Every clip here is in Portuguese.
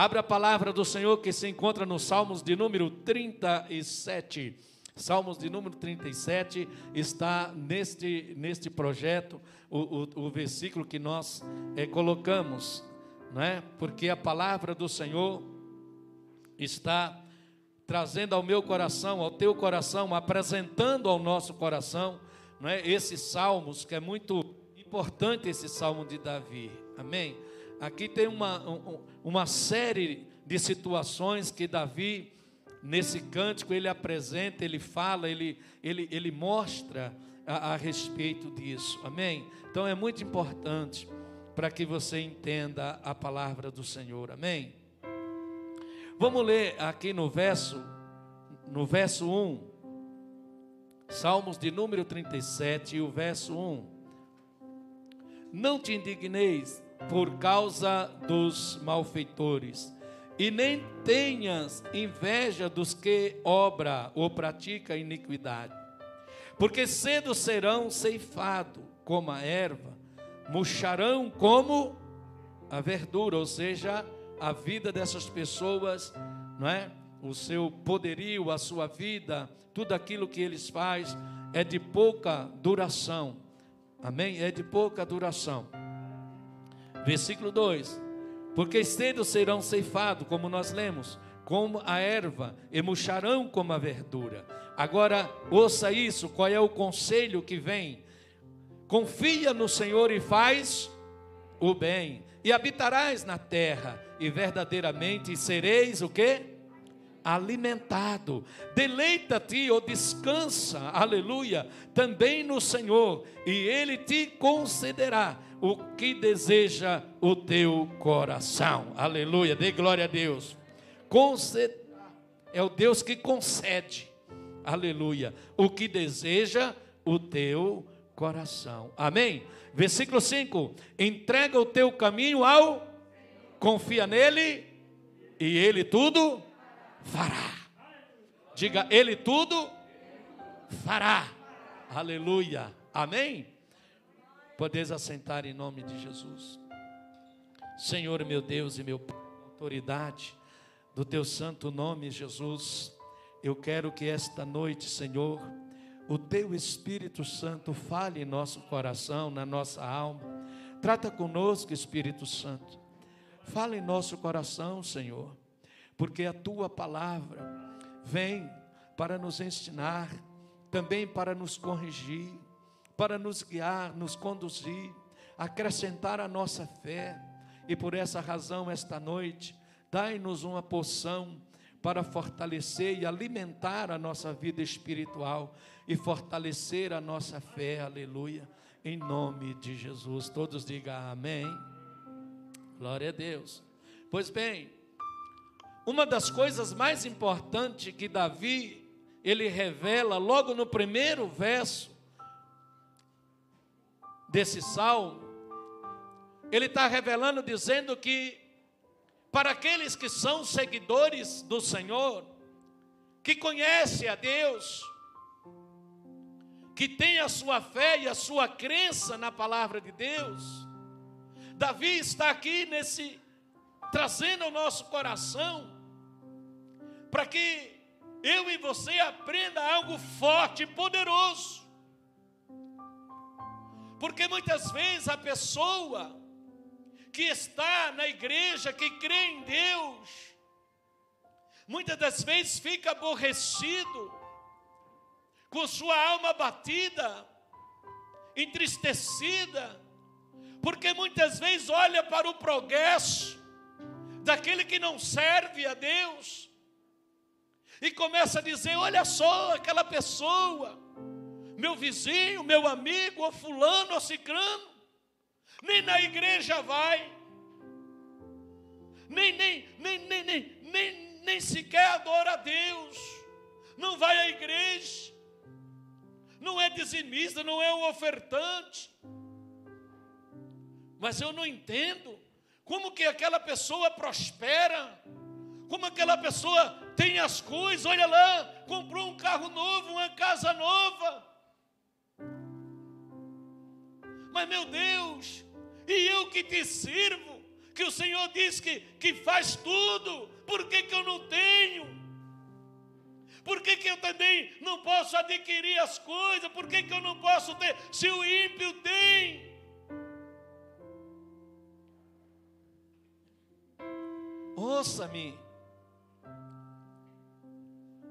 Abra a palavra do Senhor que se encontra nos Salmos de número 37. Salmos de número 37 está neste, neste projeto, o, o, o versículo que nós é, colocamos, não é? porque a palavra do Senhor está trazendo ao meu coração, ao teu coração, apresentando ao nosso coração, não é? Esses salmos, que é muito importante esse salmo de Davi, amém? Aqui tem uma, uma série de situações que Davi, nesse cântico, ele apresenta, ele fala, ele, ele, ele mostra a, a respeito disso, amém? Então é muito importante para que você entenda a palavra do Senhor, amém? Vamos ler aqui no verso, no verso 1, Salmos de número 37, e o verso 1. Não te indigneis por causa dos malfeitores, e nem tenhas inveja dos que obra ou pratica iniquidade, porque cedo serão ceifados como a erva, murcharão como a verdura, ou seja, a vida dessas pessoas, não é? O seu poderio, a sua vida, tudo aquilo que eles fazem é de pouca duração. Amém? É de pouca duração. Versículo 2: Porque cedo serão ceifados, como nós lemos, como a erva, e murcharão como a verdura. Agora, ouça isso: qual é o conselho que vem? Confia no Senhor e faz o bem, e habitarás na terra, e verdadeiramente sereis o que? Alimentado. Deleita-te ou descansa, aleluia, também no Senhor, e Ele te concederá o que deseja o teu coração. Aleluia, dê glória a Deus. É o Deus que concede, aleluia, o que deseja o teu coração. Amém? Versículo 5: entrega o teu caminho ao, confia nele, e ele tudo fará. Diga, ele tudo fará. Aleluia. Amém? Podeis assentar em nome de Jesus. Senhor, meu Deus e meu autoridade do teu santo nome, Jesus, eu quero que esta noite, Senhor, o teu Espírito Santo fale em nosso coração, na nossa alma. Trata conosco, Espírito Santo. Fala em nosso coração, Senhor, porque a tua palavra vem para nos ensinar, também para nos corrigir para nos guiar, nos conduzir, acrescentar a nossa fé. E por essa razão, esta noite, dai-nos uma poção para fortalecer e alimentar a nossa vida espiritual e fortalecer a nossa fé, aleluia, em nome de Jesus. Todos digam amém. Glória a Deus. Pois bem, uma das coisas mais importantes que Davi ele revela logo no primeiro verso desse salmo, ele está revelando, dizendo que para aqueles que são seguidores do Senhor, que conhecem a Deus, que tem a sua fé e a sua crença na palavra de Deus, Davi está aqui nesse trazendo ao nosso coração para que eu e você aprenda algo forte e poderoso. Porque muitas vezes a pessoa que está na igreja, que crê em Deus, muitas das vezes fica aborrecido, com sua alma batida, entristecida, porque muitas vezes olha para o progresso daquele que não serve a Deus e começa a dizer: olha só aquela pessoa meu vizinho, meu amigo, ou fulano, ou cicrano, nem na igreja vai, nem, nem, nem, nem, nem, nem, nem sequer adora a Deus, não vai à igreja, não é dizimista, não é um ofertante, mas eu não entendo como que aquela pessoa prospera, como aquela pessoa tem as coisas, olha lá, comprou um carro novo, uma casa nova, mas meu Deus, e eu que te sirvo, que o Senhor diz que, que faz tudo, por que, que eu não tenho? Por que, que eu também não posso adquirir as coisas? Por que, que eu não posso ter, se o ímpio tem? Ouça-me.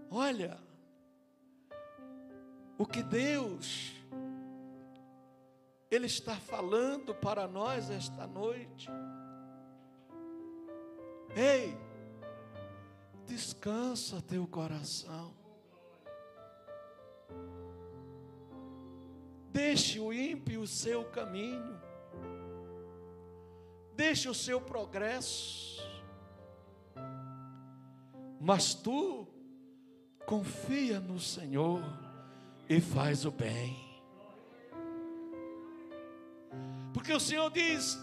Olha, o que Deus Ele está falando para nós esta noite. Ei, descansa teu coração. Deixe o ímpio o seu caminho. Deixe o seu progresso. Mas tu confia no Senhor e faz o bem. Porque o Senhor diz: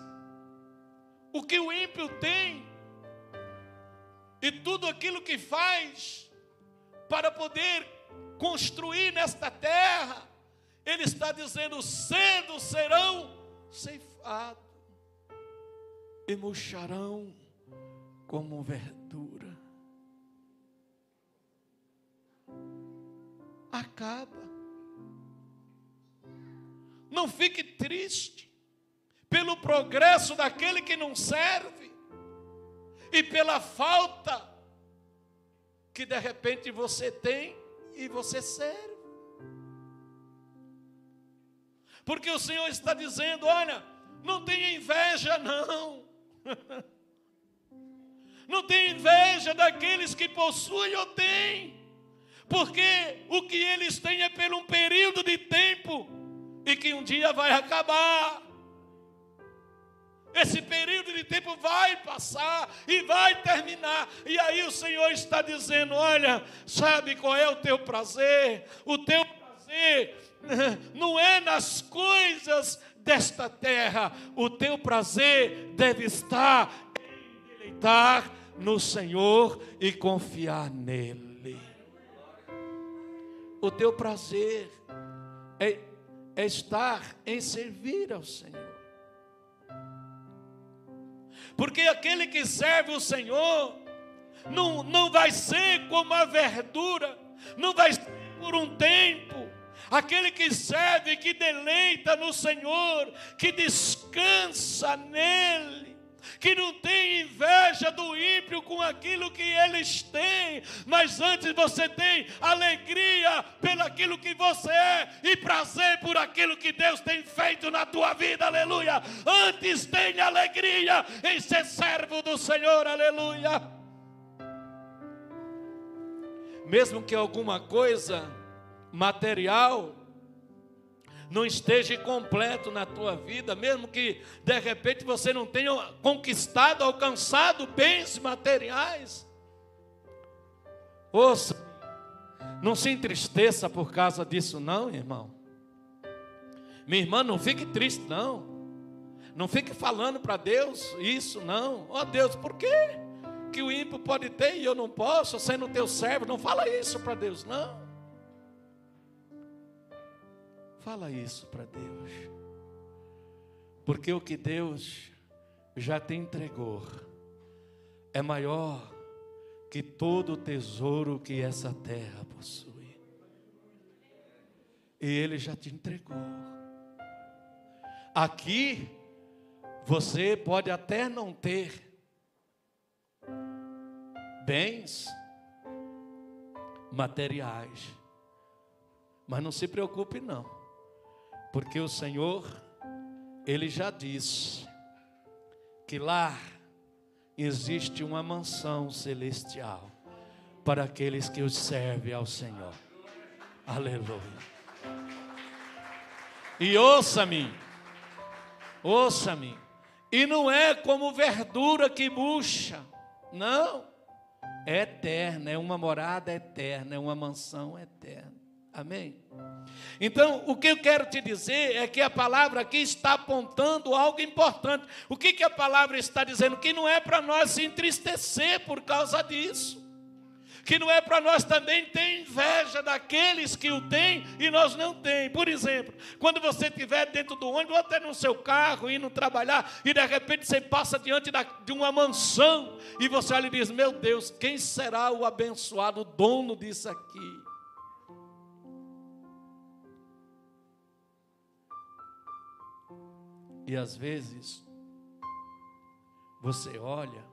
o que o ímpio tem, e tudo aquilo que faz para poder construir nesta terra, Ele está dizendo: cedo serão ceifados e murcharão como verdura. Acaba. Não fique triste pelo progresso daquele que não serve e pela falta que de repente você tem e você serve. Porque o Senhor está dizendo: olha, não tenha inveja, não. Não tenha inveja daqueles que possuem ou têm, porque o que eles têm é por um período de tempo e que um dia vai acabar. Esse período de tempo vai passar e vai terminar. E aí o Senhor está dizendo: Olha, sabe qual é o teu prazer? O teu prazer não é nas coisas desta terra. O teu prazer deve estar em deleitar no Senhor e confiar nele. O teu prazer é, é estar em servir ao Senhor. Porque aquele que serve o Senhor não, não vai ser como a verdura, não vai ser por um tempo. Aquele que serve, que deleita no Senhor, que descansa nele, que não tem inveja do ímpio com aquilo que eles têm, mas antes você tem alegria pelaquilo que você é e prazer por aquilo que Deus tem feito na tua vida, aleluia. Antes tenha alegria em ser servo do Senhor, aleluia. Mesmo que alguma coisa material não esteja completo na tua vida, mesmo que de repente você não tenha conquistado, alcançado bens materiais. Ouça, não se entristeça por causa disso, não, irmão. Minha irmã, não fique triste, não. Não fique falando para Deus isso, não. Ó oh, Deus, por quê? Que o ímpio pode ter e eu não posso, sendo teu servo. Não fala isso para Deus, não. Fala isso para Deus. Porque o que Deus já te entregou é maior que todo o tesouro que essa terra possui. E Ele já te entregou. Aqui, você pode até não ter bens materiais, mas não se preocupe não. Porque o Senhor, Ele já disse que lá existe uma mansão celestial para aqueles que os servem ao Senhor. Aleluia. E ouça-me, ouça-me, e não é como verdura que murcha, não, é eterna, é uma morada eterna, é uma mansão eterna. Amém? Então, o que eu quero te dizer é que a palavra aqui está apontando algo importante. O que, que a palavra está dizendo? Que não é para nós se entristecer por causa disso. que não é para nós também ter inveja daqueles que o têm e nós não tem. Por exemplo, quando você estiver dentro do ônibus, ou até no seu carro, indo trabalhar, e de repente você passa diante da, de uma mansão, e você olha e diz: Meu Deus, quem será o abençoado, o dono disso aqui? E às vezes, você olha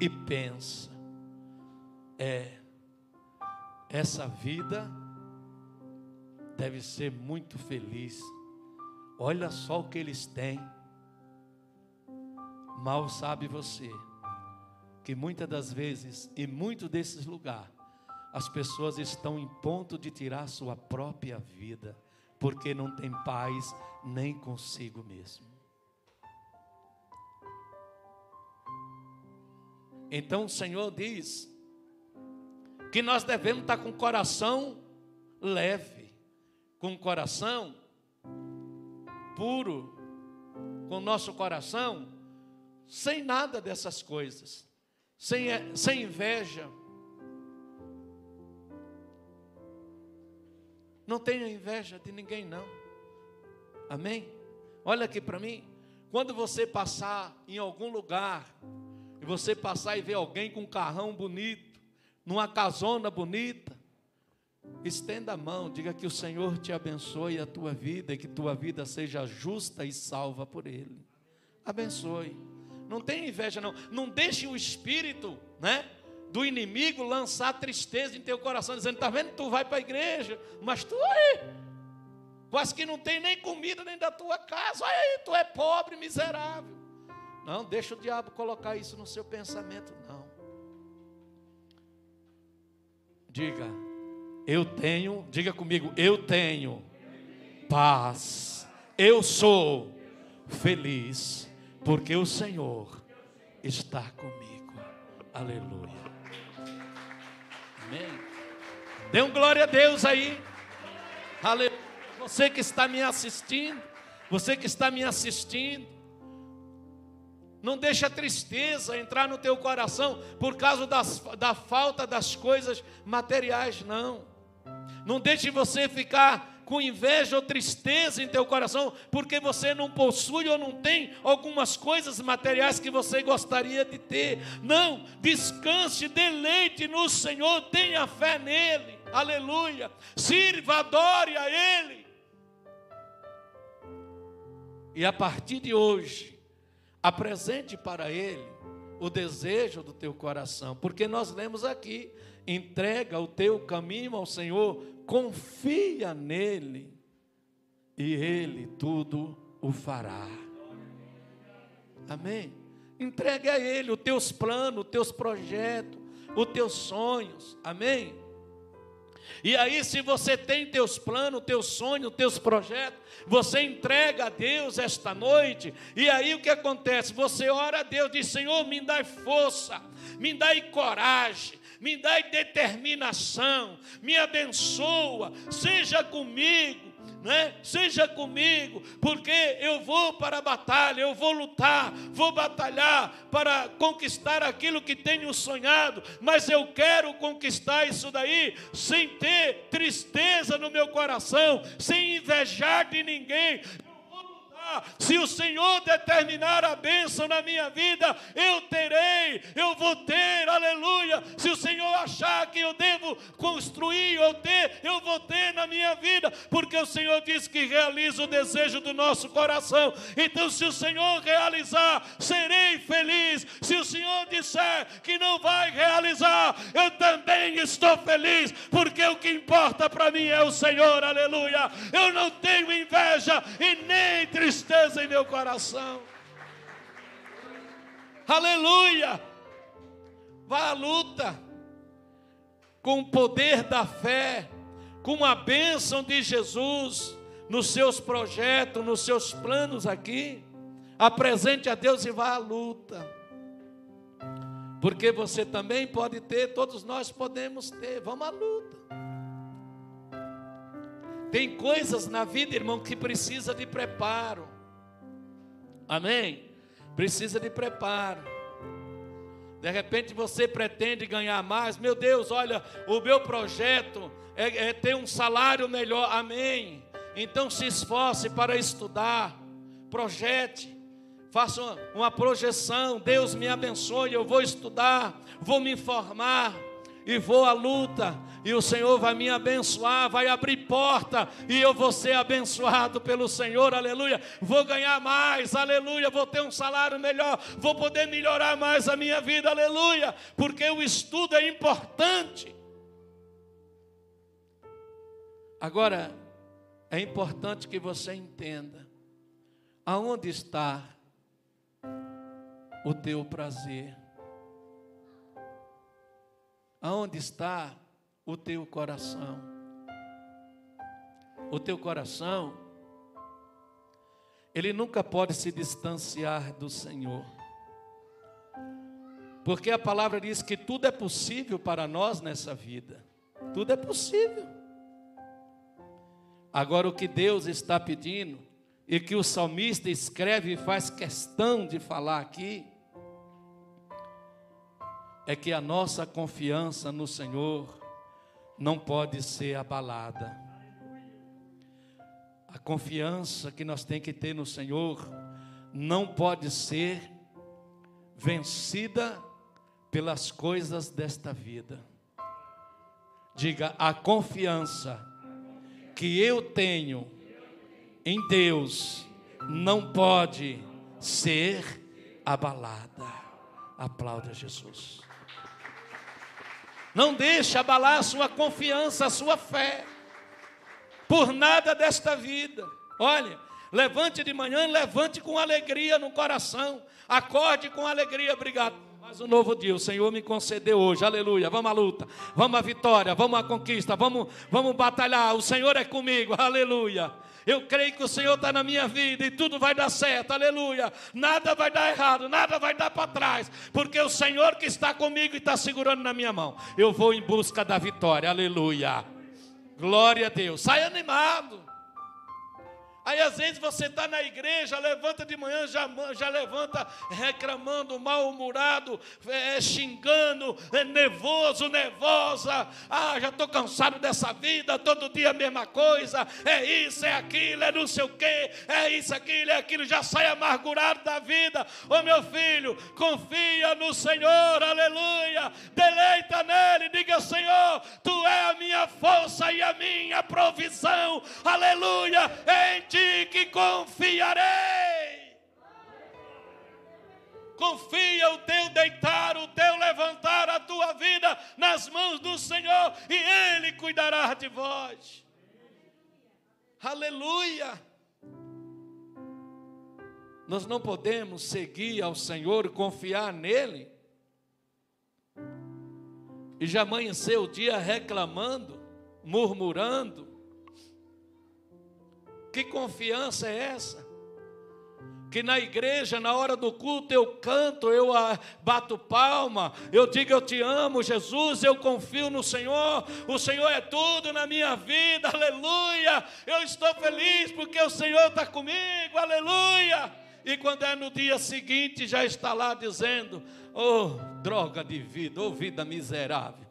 e pensa, é, essa vida deve ser muito feliz. Olha só o que eles têm. Mal sabe você que muitas das vezes, e muito desses lugares, as pessoas estão em ponto de tirar sua própria vida, porque não tem paz nem consigo mesmo. Então o Senhor diz que nós devemos estar com o coração leve, com o coração puro, com o nosso coração sem nada dessas coisas, sem, sem inveja. Não tenha inveja de ninguém, não. Amém? Olha aqui para mim. Quando você passar em algum lugar você passar e ver alguém com um carrão bonito, numa casona bonita, estenda a mão, diga que o Senhor te abençoe a tua vida e que tua vida seja justa e salva por Ele. Abençoe. Não tenha inveja, não. Não deixe o espírito, né? Do inimigo lançar tristeza em teu coração, dizendo: Está vendo? Tu vai para a igreja, mas tu aí, quase que não tem nem comida nem da tua casa, aí, tu é pobre, miserável. Não, deixa o diabo colocar isso no seu pensamento, não. Diga, eu tenho, diga comigo, eu tenho paz, eu sou feliz, porque o Senhor está comigo. Aleluia. Amém. Dê um glória a Deus aí. Aleluia. Você que está me assistindo, você que está me assistindo, não deixa a tristeza entrar no teu coração por causa das, da falta das coisas materiais, não. Não deixe você ficar com inveja ou tristeza em teu coração porque você não possui ou não tem algumas coisas materiais que você gostaria de ter. Não, descanse, deleite no Senhor, tenha fé nele. Aleluia. Sirva, adore a ele. E a partir de hoje, Apresente para Ele o desejo do teu coração, porque nós lemos aqui: entrega o teu caminho ao Senhor, confia nele, e Ele tudo o fará. Amém? Entregue a Ele os teus planos, os teus projetos, os teus sonhos. Amém? E aí, se você tem teus planos, teus sonhos, teus projetos, você entrega a Deus esta noite, e aí o que acontece? Você ora a Deus, diz: Senhor, me dá força, me dá coragem, me dá determinação, me abençoa, seja comigo né? Seja comigo, porque eu vou para a batalha, eu vou lutar, vou batalhar para conquistar aquilo que tenho sonhado, mas eu quero conquistar isso daí sem ter tristeza no meu coração, sem invejar de ninguém, se o Senhor determinar a bênção na minha vida, eu terei, eu vou ter, aleluia. Se o Senhor achar que eu devo construir ou ter, eu vou ter na minha vida, porque o Senhor diz que realiza o desejo do nosso coração. Então, se o Senhor realizar, serei feliz. Se o Senhor disser que não vai realizar, eu também estou feliz, porque o que importa para mim é o Senhor, aleluia. Eu não tenho inveja e nem tristeza tristeza em meu coração. Aleluia! Vá à luta com o poder da fé, com a bênção de Jesus nos seus projetos, nos seus planos aqui. Apresente a Deus e vá à luta. Porque você também pode ter, todos nós podemos ter. Vamos à luta. Tem coisas na vida, irmão, que precisa de preparo. Amém? Precisa de preparo. De repente você pretende ganhar mais. Meu Deus, olha, o meu projeto é, é ter um salário melhor. Amém. Então se esforce para estudar, projete, faça uma, uma projeção. Deus me abençoe. Eu vou estudar, vou me informar e vou à luta, e o Senhor vai me abençoar, vai abrir porta, e eu vou ser abençoado pelo Senhor, aleluia. Vou ganhar mais, aleluia. Vou ter um salário melhor, vou poder melhorar mais a minha vida, aleluia, porque o estudo é importante. Agora, é importante que você entenda aonde está o teu prazer. Aonde está o teu coração? O teu coração, ele nunca pode se distanciar do Senhor. Porque a palavra diz que tudo é possível para nós nessa vida. Tudo é possível. Agora, o que Deus está pedindo, e que o salmista escreve e faz questão de falar aqui, é que a nossa confiança no Senhor não pode ser abalada. A confiança que nós temos que ter no Senhor não pode ser vencida pelas coisas desta vida. Diga, a confiança que eu tenho em Deus não pode ser abalada. Aplauda Jesus. Não deixe abalar a sua confiança, a sua fé, por nada desta vida. Olha, levante de manhã, levante com alegria no coração, acorde com alegria, obrigado. Mais um novo dia, o Senhor me concedeu hoje, aleluia. Vamos à luta, vamos à vitória, vamos à conquista, vamos, vamos batalhar. O Senhor é comigo, aleluia. Eu creio que o Senhor está na minha vida e tudo vai dar certo, aleluia. Nada vai dar errado, nada vai dar para trás, porque o Senhor que está comigo e está segurando na minha mão. Eu vou em busca da vitória, aleluia. Glória a Deus. Sai animado. Aí às vezes você está na igreja, levanta de manhã, já, já levanta reclamando, mal-humorado, é, xingando, é, nervoso, nervosa. Ah, já estou cansado dessa vida, todo dia a mesma coisa. É isso, é aquilo, é não sei o quê, é isso, aquilo, é aquilo. Já sai amargurado da vida. Ô meu filho, confia no Senhor, aleluia. Deleita nele, diga: Senhor, tu é a minha força e a minha provisão, aleluia. Em ti ti que confiarei. Confia o teu deitar, o teu levantar, a tua vida nas mãos do Senhor e Ele cuidará de vós. Aleluia. Nós não podemos seguir ao Senhor e confiar nele e já amanhecer o dia reclamando, murmurando, que confiança é essa? Que na igreja, na hora do culto, eu canto, eu ah, bato palma, eu digo eu te amo, Jesus, eu confio no Senhor, o Senhor é tudo na minha vida, aleluia. Eu estou feliz porque o Senhor está comigo, aleluia. E quando é no dia seguinte, já está lá dizendo: Oh, droga de vida, oh vida miserável.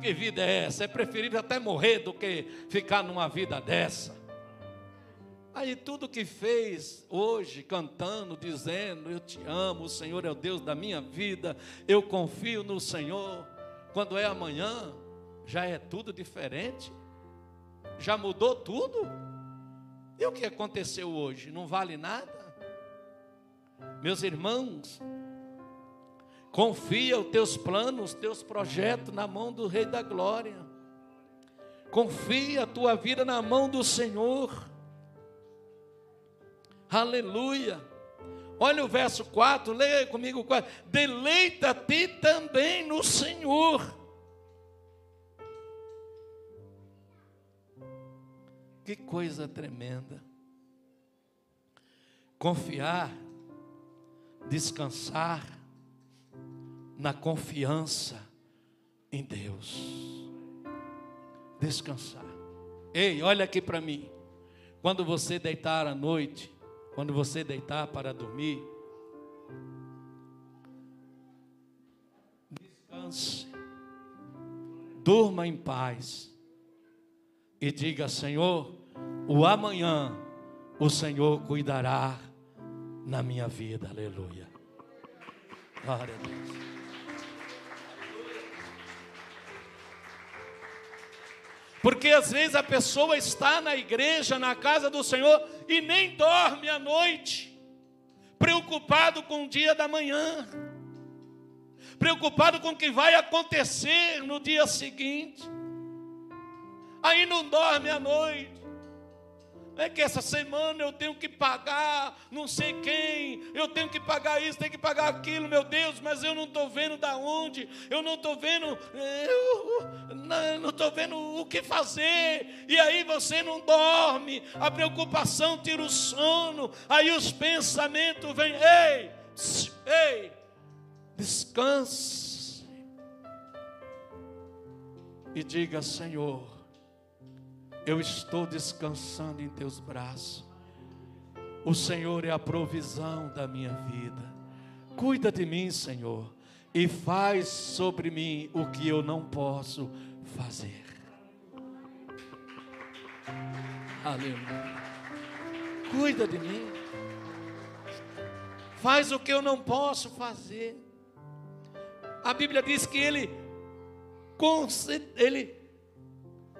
Que vida é essa? É preferível até morrer do que ficar numa vida dessa. Aí tudo que fez hoje, cantando, dizendo: Eu te amo, o Senhor é o Deus da minha vida, eu confio no Senhor. Quando é amanhã, já é tudo diferente, já mudou tudo. E o que aconteceu hoje? Não vale nada? Meus irmãos, Confia os teus planos, os teus projetos na mão do Rei da Glória. Confia a tua vida na mão do Senhor. Aleluia. Olha o verso 4, leia comigo o 4. Deleita-te também no Senhor. Que coisa tremenda. Confiar, descansar, na confiança em Deus. Descansar. Ei, olha aqui para mim. Quando você deitar à noite, quando você deitar para dormir, descanse, durma em paz e diga: Senhor, o amanhã o Senhor cuidará na minha vida. Aleluia. Glória a Deus. Porque às vezes a pessoa está na igreja, na casa do Senhor, e nem dorme à noite, preocupado com o dia da manhã, preocupado com o que vai acontecer no dia seguinte, aí não dorme à noite, é que essa semana eu tenho que pagar não sei quem, eu tenho que pagar isso, tenho que pagar aquilo, meu Deus, mas eu não estou vendo da onde, eu não estou vendo, eu não estou vendo o que fazer, e aí você não dorme, a preocupação tira o sono, aí os pensamentos vêm, ei, ei, descanse, e diga, Senhor, eu estou descansando em teus braços. O Senhor é a provisão da minha vida. Cuida de mim, Senhor, e faz sobre mim o que eu não posso fazer. Aleluia. Cuida de mim. Faz o que eu não posso fazer. A Bíblia diz que ele, ele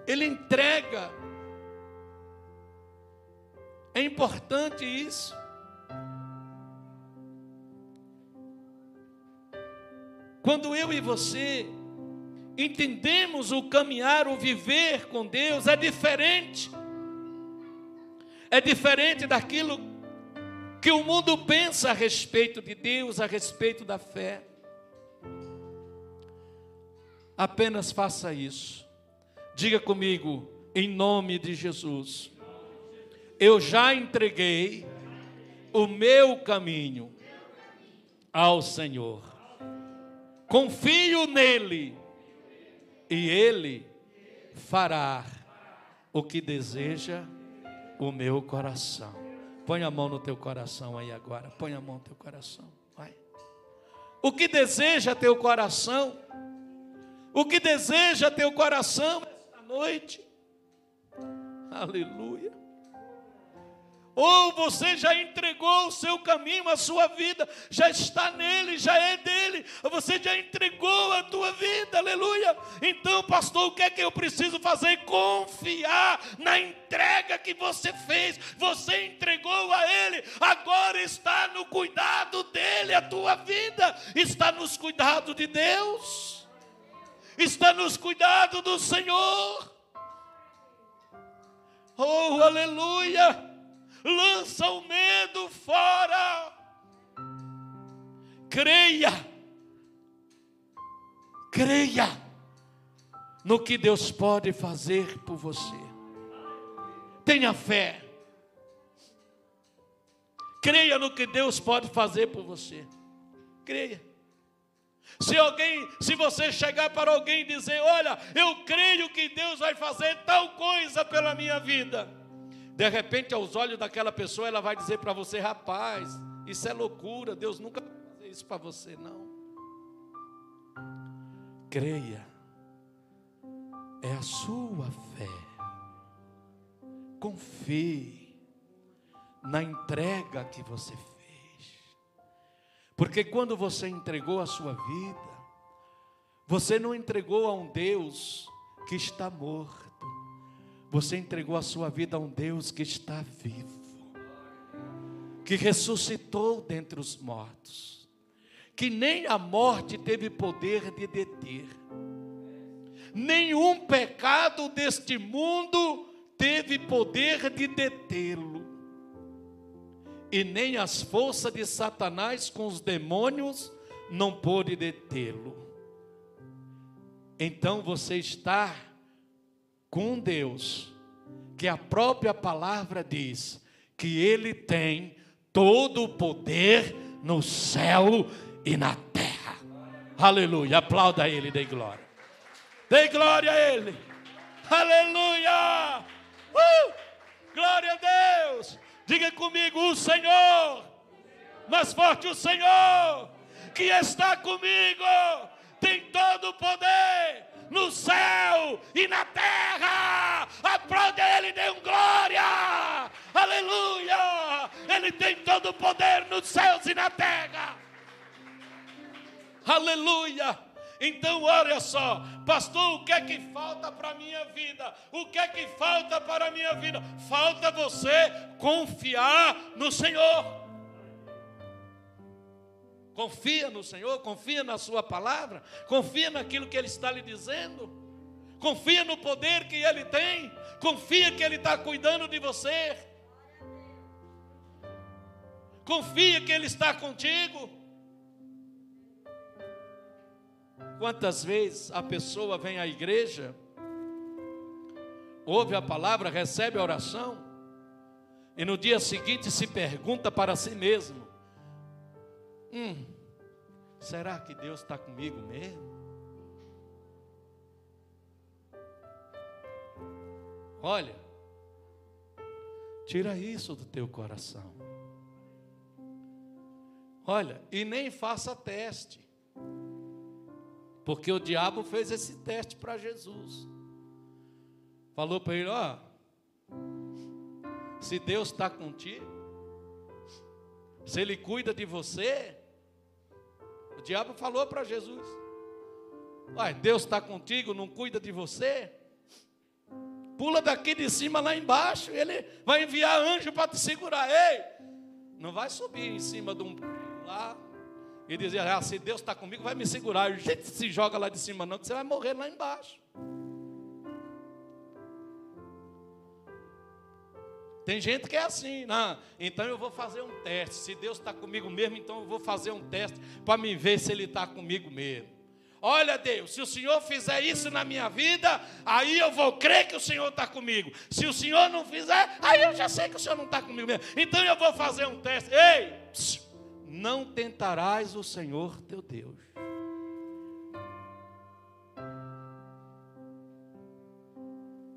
ele entrega. É importante isso. Quando eu e você entendemos o caminhar, o viver com Deus, é diferente. É diferente daquilo que o mundo pensa a respeito de Deus, a respeito da fé. Apenas faça isso. Diga comigo, em nome de Jesus. Eu já entreguei o meu caminho ao Senhor. Confio nele e ele fará o que deseja o meu coração. Põe a mão no teu coração aí agora. Põe a mão no teu coração. Vai. O que deseja teu coração? O que deseja teu coração noite. Aleluia. Ou você já entregou o seu caminho, a sua vida, já está nele, já é dele, você já entregou a tua vida, aleluia. Então, pastor, o que é que eu preciso fazer? Confiar na entrega que você fez, você entregou a ele, agora está no cuidado dele, a tua vida está nos cuidados de Deus está nos cuidados do Senhor. Oh, aleluia! Lança o medo fora. Creia. Creia no que Deus pode fazer por você. Tenha fé. Creia no que Deus pode fazer por você. Creia. Se alguém, se você chegar para alguém e dizer, olha, eu creio que Deus vai fazer tal coisa pela minha vida. De repente, aos olhos daquela pessoa, ela vai dizer para você, rapaz, isso é loucura, Deus nunca vai fazer isso para você, não. Creia, é a sua fé. Confie na entrega que você fez. Porque quando você entregou a sua vida, você não entregou a um Deus que está morto, você entregou a sua vida a um Deus que está vivo, que ressuscitou dentre os mortos, que nem a morte teve poder de deter, nenhum pecado deste mundo teve poder de detê-lo e nem as forças de Satanás com os demônios não pôde detê-lo. Então você está com Deus, que a própria palavra diz que Ele tem todo o poder no céu e na terra. Aleluia. Aplauda Ele, dê glória. Dê glória a Ele. Aleluia. Uh! Glória a Deus. Diga comigo, o Senhor, mais forte o Senhor, que está comigo, tem todo o poder no céu e na terra. Aplaude Ele, dê um glória. Aleluia. Ele tem todo o poder nos céus e na terra. Aleluia. Então, olha só, pastor, o que é que falta para a minha vida? O que é que falta para a minha vida? Falta você confiar no Senhor. Confia no Senhor, confia na Sua palavra, confia naquilo que Ele está lhe dizendo, confia no poder que Ele tem, confia que Ele está cuidando de você, confia que Ele está contigo. Quantas vezes a pessoa vem à igreja, ouve a palavra, recebe a oração, e no dia seguinte se pergunta para si mesmo: Hum, será que Deus está comigo mesmo? Olha, tira isso do teu coração. Olha, e nem faça teste. Porque o diabo fez esse teste para Jesus. Falou para ele: Ó, se Deus está contigo, se Ele cuida de você, o diabo falou para Jesus: Uai, Deus está contigo, não cuida de você? Pula daqui de cima lá embaixo, ele vai enviar anjo para te segurar. Ei, não vai subir em cima de um lá e dizia: ah, se Deus está comigo, vai me segurar. A gente se joga lá de cima, não, que você vai morrer lá embaixo. Tem gente que é assim, não, então eu vou fazer um teste. Se Deus está comigo mesmo, então eu vou fazer um teste para me ver se Ele está comigo mesmo. Olha, Deus, se o Senhor fizer isso na minha vida, aí eu vou crer que o Senhor está comigo. Se o Senhor não fizer, aí eu já sei que o Senhor não está comigo mesmo. Então eu vou fazer um teste. Ei, psiu, não tentarás o Senhor teu Deus.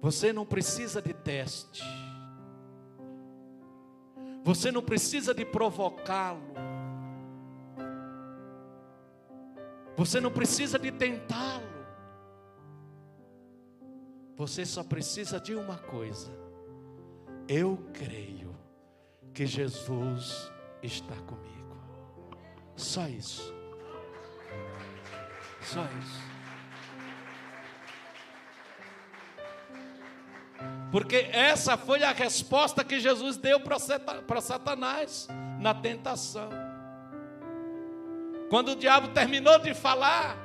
Você não precisa de teste. Você não precisa de provocá-lo. Você não precisa de tentá-lo. Você só precisa de uma coisa. Eu creio que Jesus está comigo. Só isso. Só isso. Porque essa foi a resposta que Jesus deu para Satanás na tentação. Quando o diabo terminou de falar,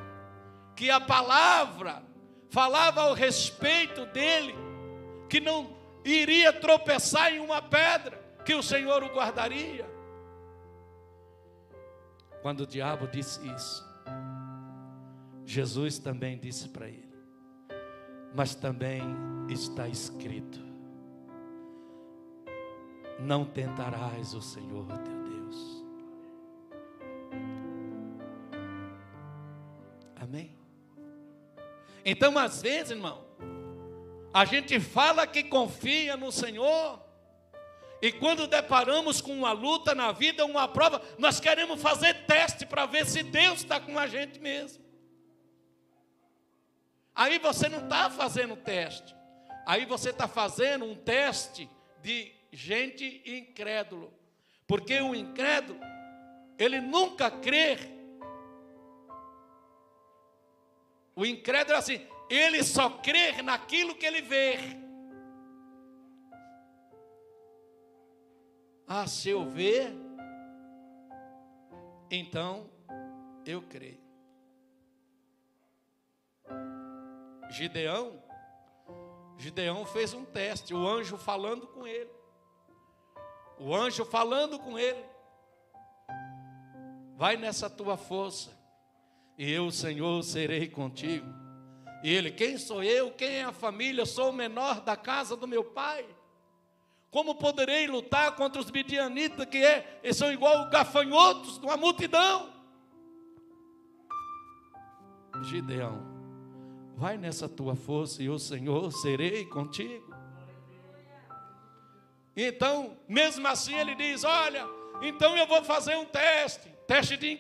que a palavra falava ao respeito dele, que não iria tropeçar em uma pedra, que o Senhor o guardaria. Quando o diabo disse isso, Jesus também disse para ele: Mas também está escrito: Não tentarás o Senhor teu Deus. Amém? Então, às vezes, irmão, a gente fala que confia no Senhor, e quando deparamos com uma luta na vida, uma prova, nós queremos fazer teste para ver se Deus está com a gente mesmo. Aí você não está fazendo teste. Aí você está fazendo um teste de gente incrédulo. Porque o incrédulo, ele nunca crê. O incrédulo é assim, ele só crê naquilo que ele vê. Ah, se eu ver, então eu creio. Gideão, Gideão fez um teste, o anjo falando com ele. O anjo falando com ele. Vai nessa tua força, e eu, Senhor, serei contigo. E ele, quem sou eu? Quem é a família? Sou o menor da casa do meu pai. Como poderei lutar contra os midianitas, que é, são igual gafanhotos uma multidão? Gideão, vai nessa tua força e o Senhor serei contigo. Então, mesmo assim, ele diz: Olha, então eu vou fazer um teste teste de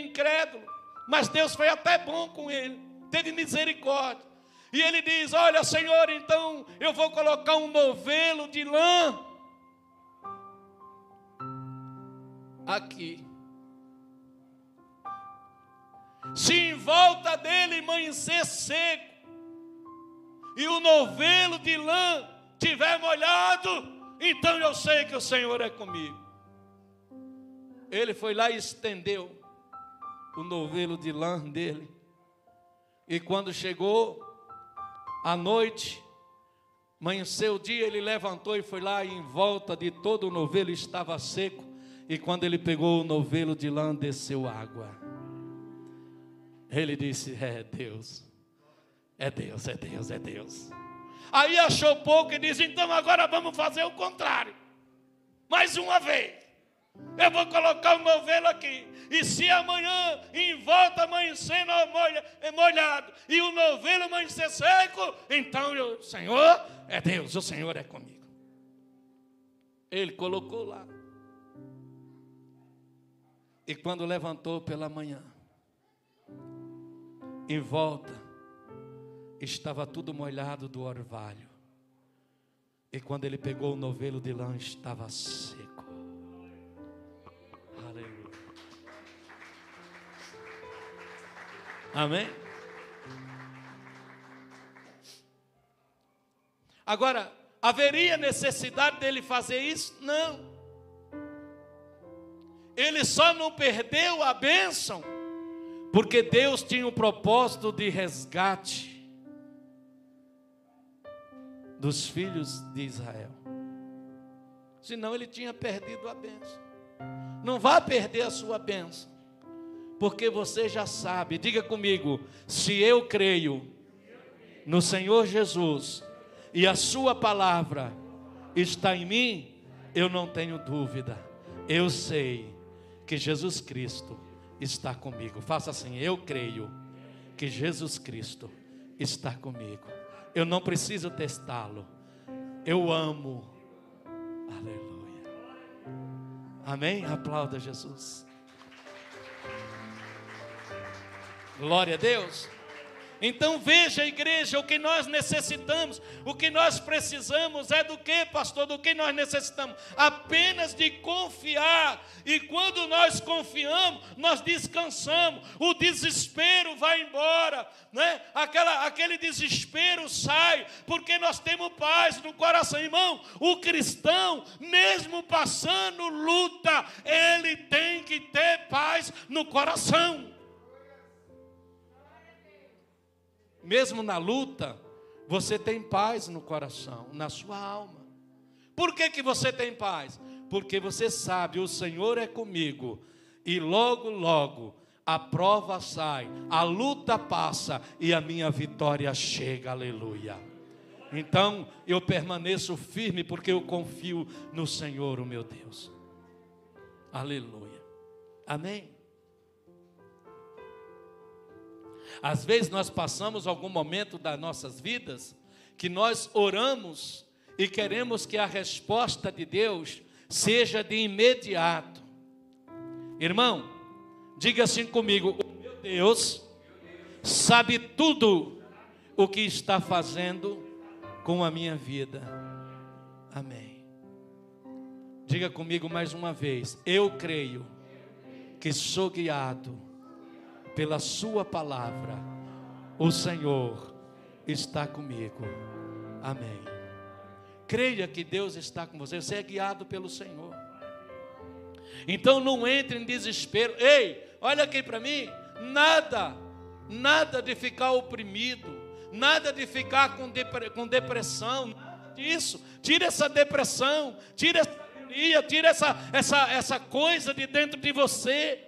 incrédulo. Mas Deus foi até bom com ele, teve misericórdia. E ele diz: Olha, Senhor, então eu vou colocar um novelo de lã aqui. Se em volta dele amanhecer seco e o novelo de lã tiver molhado, então eu sei que o Senhor é comigo. Ele foi lá e estendeu o novelo de lã dele. E quando chegou a noite, amanheceu o dia, ele levantou e foi lá e em volta de todo o novelo estava seco. E quando ele pegou o novelo de lã, desceu água. Ele disse: É Deus, é Deus, é Deus, é Deus. Aí achou pouco e disse: Então agora vamos fazer o contrário. Mais uma vez. Eu vou colocar o novelo aqui. E se amanhã em volta amanhecendo é molhado e o novelo amanhecer seco, então o Senhor é Deus, o Senhor é comigo. Ele colocou lá. E quando levantou pela manhã, em volta estava tudo molhado do orvalho. E quando ele pegou o novelo de lã, estava seco. Amém? Agora, haveria necessidade dele fazer isso? Não. Ele só não perdeu a bênção porque Deus tinha o propósito de resgate dos filhos de Israel. Senão ele tinha perdido a bênção. Não vá perder a sua bênção, porque você já sabe. Diga comigo: se eu creio no Senhor Jesus e a Sua palavra está em mim, eu não tenho dúvida. Eu sei que Jesus Cristo está comigo. Faça assim: eu creio que Jesus Cristo está comigo. Eu não preciso testá-lo. Eu amo. Aleluia. Amém? Aplauda Jesus. Glória a Deus. Então veja, igreja, o que nós necessitamos, o que nós precisamos é do que, pastor? Do que nós necessitamos? Apenas de confiar. E quando nós confiamos, nós descansamos. O desespero vai embora, né? Aquela, aquele desespero sai, porque nós temos paz no coração, irmão. O cristão, mesmo passando luta, ele tem que ter paz no coração. Mesmo na luta, você tem paz no coração, na sua alma. Por que, que você tem paz? Porque você sabe, o Senhor é comigo, e logo, logo, a prova sai, a luta passa e a minha vitória chega, aleluia. Então eu permaneço firme porque eu confio no Senhor, o meu Deus. Aleluia. Amém. Às vezes nós passamos algum momento das nossas vidas que nós oramos e queremos que a resposta de Deus seja de imediato. Irmão, diga assim comigo: o meu Deus sabe tudo o que está fazendo com a minha vida. Amém. Diga comigo mais uma vez: eu creio que sou guiado pela Sua palavra, o Senhor está comigo. Amém. Creia que Deus está com você, você é guiado pelo Senhor. Então não entre em desespero. Ei, olha aqui para mim, nada, nada de ficar oprimido, nada de ficar com, com depressão, nada disso. Tira essa depressão, tira essa agonia, tira essa, essa, essa coisa de dentro de você.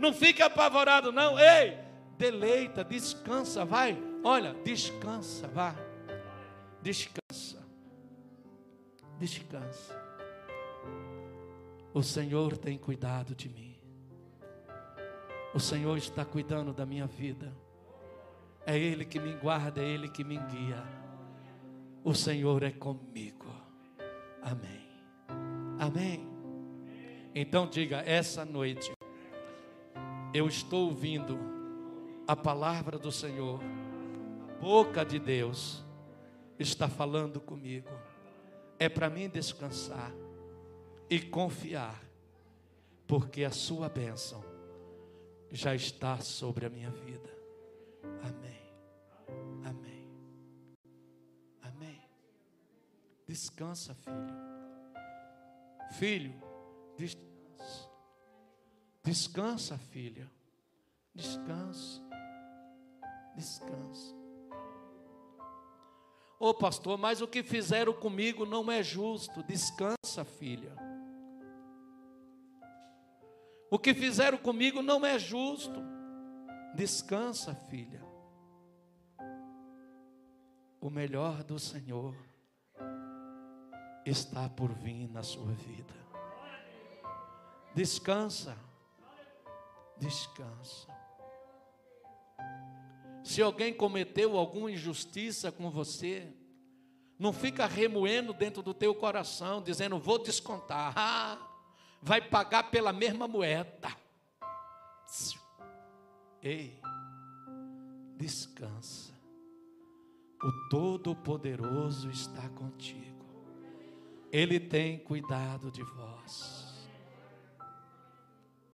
Não fique apavorado, não. Ei, deleita, descansa, vai. Olha, descansa, vá. Descansa. Descansa. O Senhor tem cuidado de mim. O Senhor está cuidando da minha vida. É Ele que me guarda, é Ele que me guia. O Senhor é comigo. Amém. Amém. Então diga essa noite eu estou ouvindo a palavra do Senhor, a boca de Deus está falando comigo. É para mim descansar e confiar, porque a sua bênção já está sobre a minha vida. Amém. Amém. Amém. Descansa, filho. Filho, descansa. Descansa, filha. Descansa. Descansa. Ô oh, pastor, mas o que fizeram comigo não é justo. Descansa, filha. O que fizeram comigo não é justo. Descansa, filha. O melhor do Senhor está por vir na sua vida. Descansa. Descansa. Se alguém cometeu alguma injustiça com você, não fica remoendo dentro do teu coração, dizendo, vou descontar. Ah, vai pagar pela mesma moeda. Ei, descansa. O Todo-Poderoso está contigo. Ele tem cuidado de vós.